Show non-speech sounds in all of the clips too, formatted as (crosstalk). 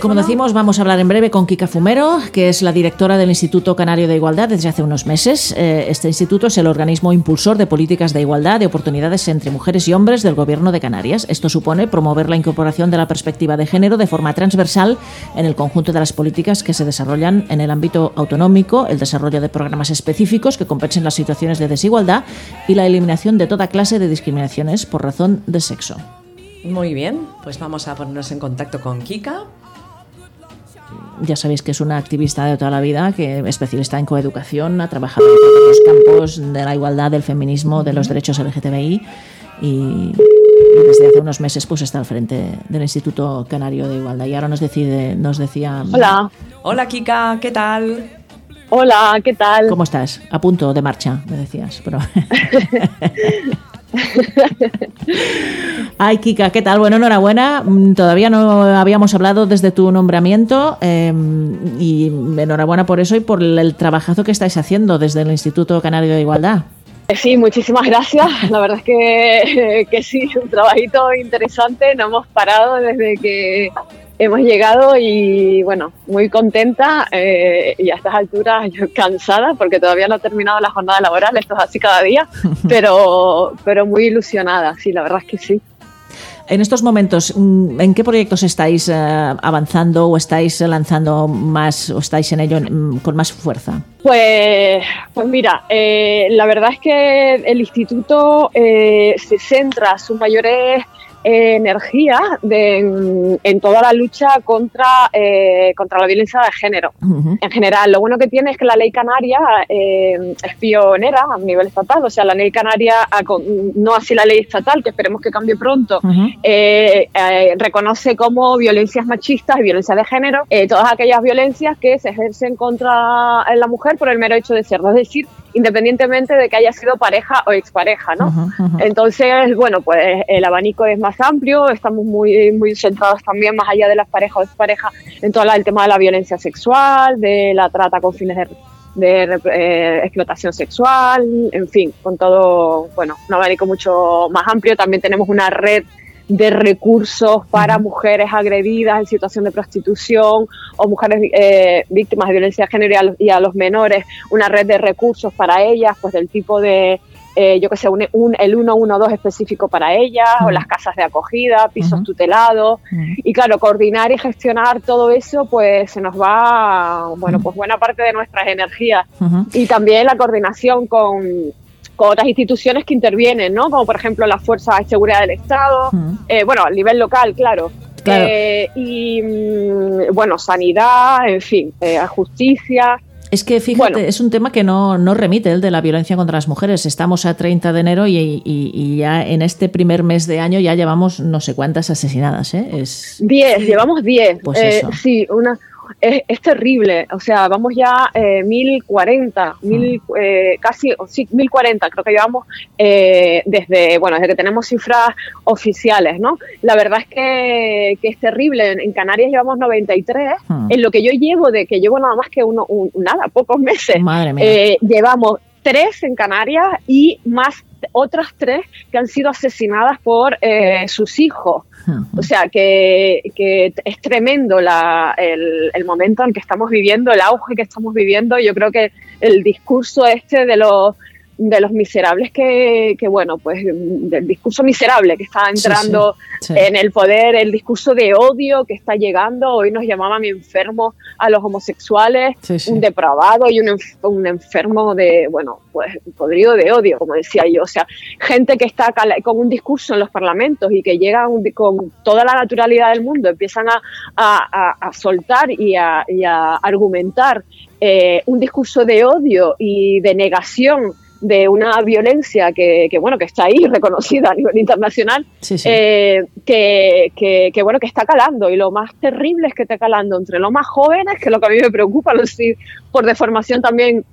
Como decimos, vamos a hablar en breve con Kika Fumero, que es la directora del Instituto Canario de Igualdad desde hace unos meses. Eh, este instituto es el organismo impulsor de políticas de igualdad de oportunidades entre mujeres y hombres del Gobierno de Canarias. Esto supone promover la incorporación de la perspectiva de género de forma transversal en el conjunto de las políticas que se desarrollan en el ámbito autonómico, el desarrollo de programas específicos que compensen las situaciones de desigualdad y la eliminación de toda clase de discriminaciones por razón de sexo. Muy bien, pues vamos a ponernos en contacto con Kika. Ya sabéis que es una activista de toda la vida, que es especialista en coeducación, ha trabajado en todos los campos de la igualdad, del feminismo, de los derechos LGTBI y, desde hace unos meses pues está al frente del Instituto Canario de Igualdad. Y ahora nos decide, nos decía. Hola. Hola Kika, ¿qué tal? Hola, ¿qué tal? ¿Cómo estás? A punto de marcha, me decías. Pero... (laughs) (laughs) Ay, Kika, ¿qué tal? Bueno, enhorabuena. Mm, todavía no habíamos hablado desde tu nombramiento em, y enhorabuena por eso y por el trabajazo que estáis haciendo desde el Instituto Canario de Igualdad. Sí, muchísimas gracias. La verdad es que, (laughs) que sí, un trabajito interesante. No hemos parado desde que hemos llegado y bueno, muy contenta eh, y a estas alturas yo cansada porque todavía no ha terminado la jornada laboral, esto es así cada día, (laughs) pero, pero muy ilusionada, sí, la verdad es que sí. En estos momentos, mm, ¿en qué proyectos estáis eh, avanzando o estáis lanzando más o estáis en ello mm, con más fuerza? Pues, pues mira, eh, la verdad es que el instituto se centra sus mayores energía de, en, toda la lucha contra, eh, contra la violencia de género. En general, lo bueno que tiene es que la ley canaria eh, es pionera a nivel estatal, o sea, la ley canaria, no así la ley estatal, que esperemos que cambie pronto, eh, reconoce como violencias machistas y violencia de género todas aquellas violencias que se ejercen contra la mujer por el mero hecho de ser, es decir, independientemente de que haya sido pareja o expareja, ¿no? Entonces, bueno, pues el abanico es más amplio, estamos muy, muy centrados también más allá de las parejas o exparejas en todo el tema de la violencia sexual, de la trata con fines de, eh, explotación sexual, en fin, con todo, bueno, un abanico mucho más amplio. También tenemos una red de recursos para mujeres agredidas en situación de prostitución o mujeres eh, víctimas de violencia de género y a, los menores, una red de recursos para ellas, pues del tipo de, eh, yo que sé, un, un, el 112 específico para ellas, o las casas de acogida, pisos tutelados. Y claro, coordinar y gestionar todo eso, pues se nos va, bueno, pues buena parte de nuestras energías. Y también la coordinación con, otras instituciones que intervienen, ¿no? Como por ejemplo la Fuerza de Seguridad del Estado, eh, bueno, a nivel local, claro. Eh, y mm, bueno, sanidad, en fin, eh, justicia. Es que fíjate, es un tema que no, no, remite el de la violencia contra las mujeres. Estamos a 30 de enero y, ya en este primer mes de año ya llevamos no sé cuántas asesinadas. ¿eh? Es... 10, llevamos 10. Pues eso. Sí, una, es, terrible. O sea, vamos ya eh, 1040, mil, mm. eh, casi sí, 1040, creo que llevamos eh, desde, bueno, desde que tenemos cifras oficiales, ¿no? La verdad es que, es terrible. En, Canarias llevamos 93. Mm. En lo que yo llevo, de que llevo nada más que uno, nada, pocos meses, eh, llevamos tres en Canarias y más otras tres que han sido asesinadas por sus hijos. O sea, que, es tremendo el, el, momento en que estamos viviendo, el auge que estamos viviendo. Yo creo que el discurso este de los de los miserables que, que, bueno, pues del discurso miserable que está entrando en el poder, el discurso de odio que está llegando. Hoy nos llamaban enfermos a los homosexuales, un depravado y un, un, enfermo de, bueno, pues podrido de odio, como decía yo. O sea, gente que está con un discurso en los parlamentos y que llega con toda la naturalidad del mundo, empiezan a, a, a soltar y a, y a argumentar eh, un discurso de odio y de negación de una violencia que, bueno que está ahí (laughs) reconocida a nivel internacional eh, que, que, bueno que está calando y lo más terrible es que está calando entre los más jóvenes que es lo que a mí me preocupa lo sí, por deformación también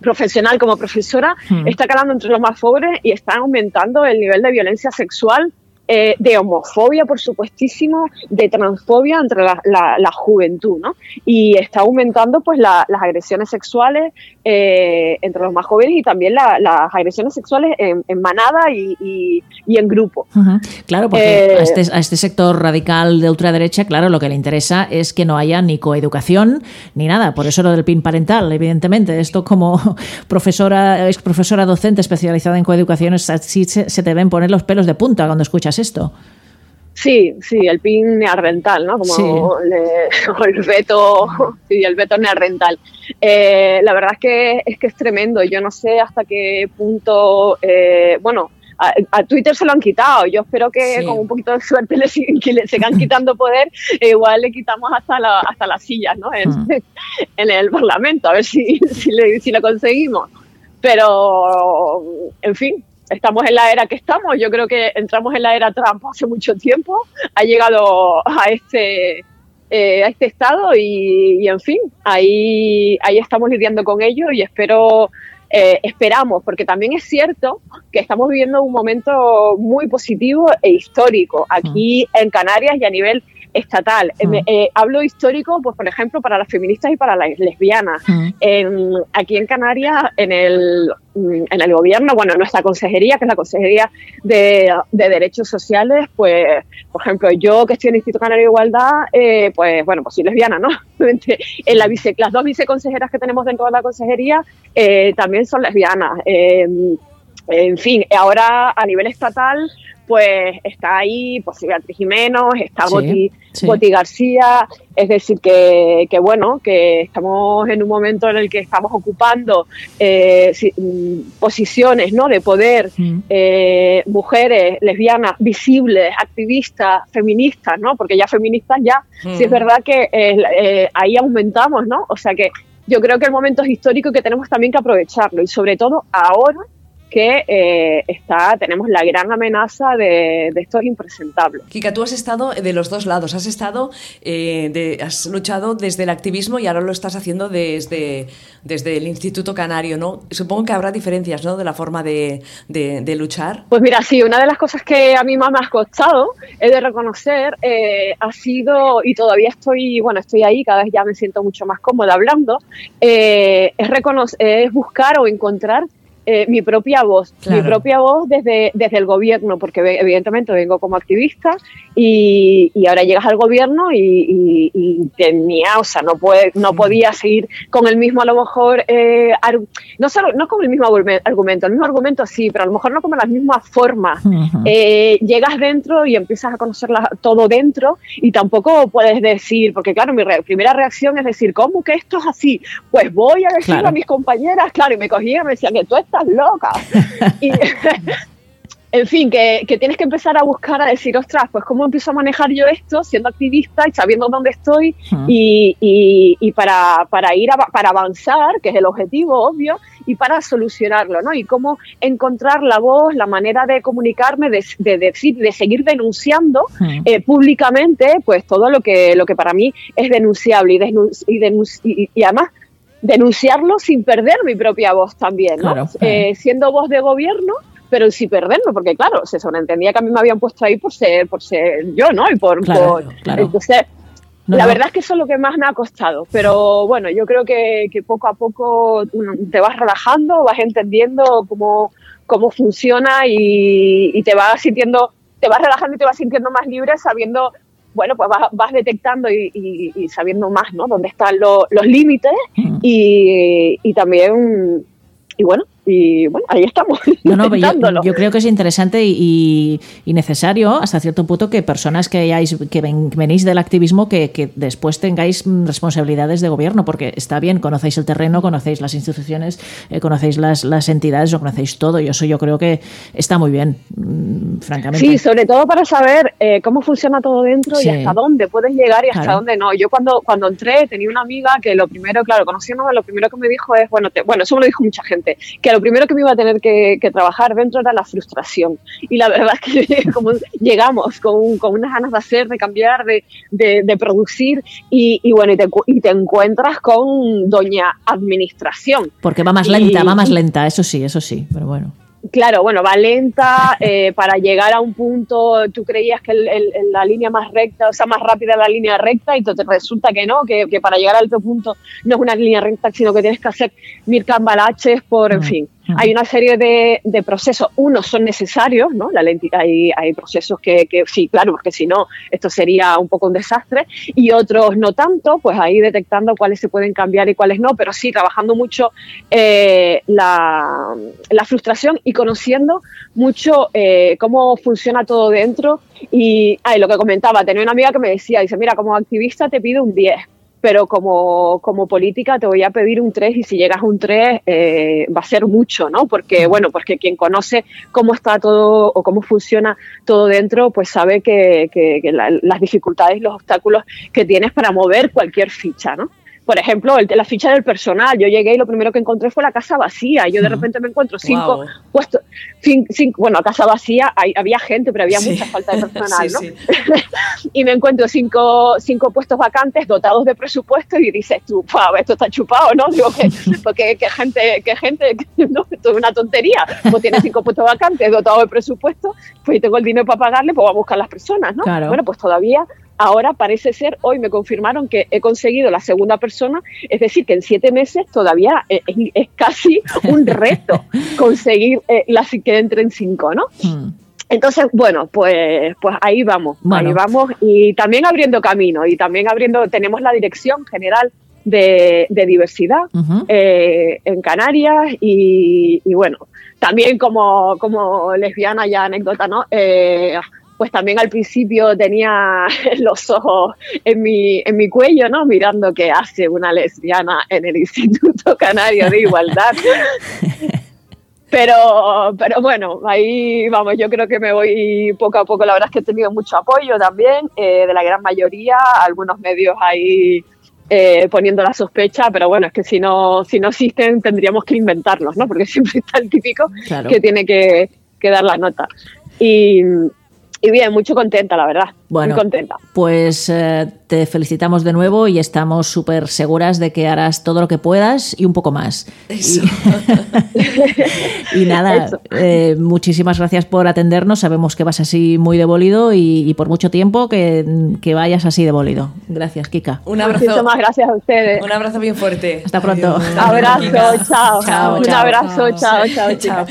profesional como profesora hmm. está calando entre los más pobres y está aumentando el nivel de violencia sexual eh, de homofobia, por supuestísimo, de transfobia entre la, juventud, ¿no? Y está aumentando pues las agresiones sexuales eh, entre los más jóvenes y también las agresiones sexuales en, manada y, en grupo. Claro, porque a, este, a, este, sector radical de ultraderecha, claro, lo que le interesa es que no haya ni coeducación ni nada. Por eso lo del PIN parental, evidentemente. Esto como (laughs) profesora, ex profesora docente especializada en coeducación, así se, se te ven poner los pelos de punta cuando escuchas esto. Sí, sí, el PIN neardental, ¿no? Como (laughs) el veto, sí, el veto neardental. Eh, la verdad es que, es que es tremendo. Yo no sé hasta qué punto, eh, bueno, a, Twitter se lo han quitado. Yo espero que con un poquito de suerte (laughs) le, que le sigan quitando poder, e igual le quitamos hasta, la, hasta las sillas, ¿no? En, (laughs) hmm. el Parlamento, a ver si, si, si lo conseguimos. Pero, en fin, estamos en la era que estamos. Yo creo que entramos en la era Trump hace mucho tiempo. Ha llegado a este, eh, a este estado y, en fin, ahí, ahí estamos lidiando con ello y espero, eh, esperamos, porque también es cierto que estamos viviendo un momento muy positivo e histórico aquí mm. en Canarias y a nivel estatal. Eh, mm. Eh, hablo histórico, pues por ejemplo, para las feministas y para las lesbianas. Mm. aquí en Canarias, en el, mm, en el gobierno, bueno, nuestra consejería, que es la Consejería de, Derechos Sociales, pues, por ejemplo, yo que estoy en el Instituto Canario de Igualdad, eh, pues bueno, pues soy lesbiana, ¿no? (laughs) en la vice, las dos viceconsejeras que tenemos dentro de la consejería también son lesbianas. En fin, ahora a nivel estatal, pues está ahí pues Beatriz Jiménez, está Boti, García, es decir, que, bueno, que estamos en un momento en el que estamos ocupando eh, mm, posiciones ¿no? de poder, mm. eh, mujeres lesbianas, visibles, activistas, feministas, ¿no? porque ya feministas ya, sí es mm. verdad que eh, ahí aumentamos, ¿no? O sea que yo creo que el momento es histórico y que tenemos también que aprovecharlo y sobre todo ahora que eh, está, tenemos la gran amenaza de, de, estos impresentables. Kika, tú has estado de los dos lados, has estado, eh, de, has luchado desde el activismo y ahora lo estás haciendo desde, desde el Instituto Canario, ¿no? Supongo que habrá diferencias, ¿no? De la forma de, de, luchar. Pues mira, sí, una de las cosas que a mí más me ha costado es de reconocer eh, ha sido, y todavía estoy, bueno, estoy ahí, cada vez ya me siento mucho más cómoda hablando, es, reconocer, es buscar o encontrar eh, mi propia voz, mi propia voz desde, desde el gobierno, porque evidentemente vengo como activista y, y ahora llegas al gobierno y, y, tenía, o sea, no, puede, no podía seguir con el mismo, a lo mejor, eh, no solo, no con el mismo argumento, el mismo argumento sí, pero a lo mejor no con las mismas formas. Eh, llegas dentro y empiezas a conocer todo dentro y tampoco puedes decir, porque claro, mi primera reacción es decir, ¿cómo que esto es así? Pues voy a decirlo a mis compañeras, claro, y me cogían y me decían que tú estás loca. (laughs) y, (laughs) en fin, que, tienes que empezar a buscar, a decir, ostras, pues cómo empiezo a manejar yo esto siendo activista y sabiendo dónde estoy y, y, para, para, ir para avanzar, que es el objetivo obvio, y para solucionarlo, ¿no? Y cómo encontrar la voz, la manera de comunicarme, de, decir, de seguir denunciando eh, públicamente, pues todo lo que, lo que para mí es denunciable y, y, y además denunciarlo sin perder mi propia voz también, ¿no? Eh, siendo voz de gobierno, pero sin perderlo, porque claro, se sobreentendía que a mí me habían puesto ahí por ser, por ser yo, ¿no? Y por, entonces, la verdad es que eso es lo que más me ha costado, pero bueno, yo creo que, poco a poco te vas relajando, vas entendiendo cómo, cómo funciona y, y te vas sintiendo, te vas relajando y te vas sintiendo más libre sabiendo bueno, pues vas, detectando y, sabiendo más, ¿no? Dónde están los límites mm. y, y también, y bueno, y bueno, ahí estamos. (laughs) yo, creo que es interesante y, necesario hasta cierto punto que personas que hayáis, que venís del activismo que, después tengáis responsabilidades de gobierno, porque está bien, conocéis el terreno, conocéis las instituciones, eh, conocéis las, las entidades, lo conocéis todo, y eso yo creo que está muy bien, mm, francamente. Sí, sobre todo para saber eh, cómo funciona todo dentro y hasta dónde puedes llegar y hasta dónde no. Yo cuando, cuando entré tenía una amiga que lo primero, claro, conociéndome, lo primero que me dijo es, bueno, bueno, eso me lo dijo mucha gente, que lo primero que me iba a tener que, trabajar dentro era la frustración. Y la verdad es que (laughs) como llegamos con, con unas ganas de hacer, de cambiar, de, de, producir, y, y bueno, y te, y te, encuentras con doña administración. Porque va más lenta, va más lenta, eso sí, eso sí, pero bueno. Claro, bueno, va lenta, eh, para llegar a un punto tú creías que la línea más recta, o sea, más rápida la línea recta y te resulta que no, que, para llegar al otro punto no es una línea recta, sino que tienes que hacer mil cambalaches por, en mm. fin. Hay una serie de, de, procesos, unos son necesarios, ¿no? La hay, hay procesos que, que, sí, claro, porque si no, esto sería un poco un desastre, y otros no tanto, pues ahí detectando cuáles se pueden cambiar y cuáles no, pero sí trabajando mucho eh, la, la, frustración y conociendo mucho eh, cómo funciona todo dentro. Y ay, lo que comentaba, tenía una amiga que me decía, dice, mira, como activista te pido un 10 pero como, como política te voy a pedir un 3 y si llegas a un 3 eh, va a ser mucho, ¿no? Porque, bueno, porque quien conoce cómo está todo o cómo funciona todo dentro, pues sabe que, que, las dificultades y los obstáculos que tienes para mover cualquier ficha, ¿no? Por ejemplo, el, la ficha del personal. Yo llegué y lo primero que encontré fue la casa vacía. Yo de repente me encuentro cinco puestos, cinco, bueno, casa vacía, había gente, pero había mucha falta de (laughs) personal, ¿no? (laughs) y me encuentro cinco, cinco puestos vacantes dotados de presupuesto y dices tú, wow, esto está chupado, ¿no? Digo, que, (laughs) porque qué gente, qué gente, no, esto es una tontería. Pues tienes cinco puestos vacantes dotados de presupuesto, pues tengo el dinero para pagarle, pues voy a buscar las personas, ¿no? Bueno, pues todavía ahora parece ser, hoy me confirmaron que he conseguido la segunda persona, es decir, que en siete meses todavía es, casi (laughs) un reto conseguir eh, las que entren cinco, ¿no? Hmm. Entonces, bueno, pues, pues ahí vamos, ahí vamos y también abriendo camino y también abriendo, tenemos la dirección general de, diversidad eh, en Canarias y, bueno, también como, como lesbiana ya anécdota, ¿no? Eh, pues también al principio tenía (laughs) los ojos en mi, en mi cuello, ¿no? Mirando qué hace una lesbiana en el Instituto Canario de Igualdad. (laughs) Pero, pero bueno, ahí vamos, yo creo que me voy poco a poco. La verdad es que he tenido mucho apoyo también, eh, de la gran mayoría, algunos medios ahí eh, poniendo la sospecha, pero bueno, es que si no, si no existen tendríamos que inventarlos, ¿no? Porque (laughs) siempre está el típico que tiene que, que dar la nota. Y, y bien, mucho contenta, la verdad. Bueno, muy contenta. Pues eh, te felicitamos de nuevo y estamos súper seguras de que harás todo lo que puedas y un poco más. (laughs) Y, nada, eh, muchísimas gracias por atendernos. Sabemos que vas así muy debolido y, por mucho tiempo que, vayas así debolido. Gracias, Kika. Un abrazo. Muchísimas gracias a ustedes. Un abrazo bien fuerte. Hasta pronto. Un abrazo, chao. Un abrazo, chao, chao, chao.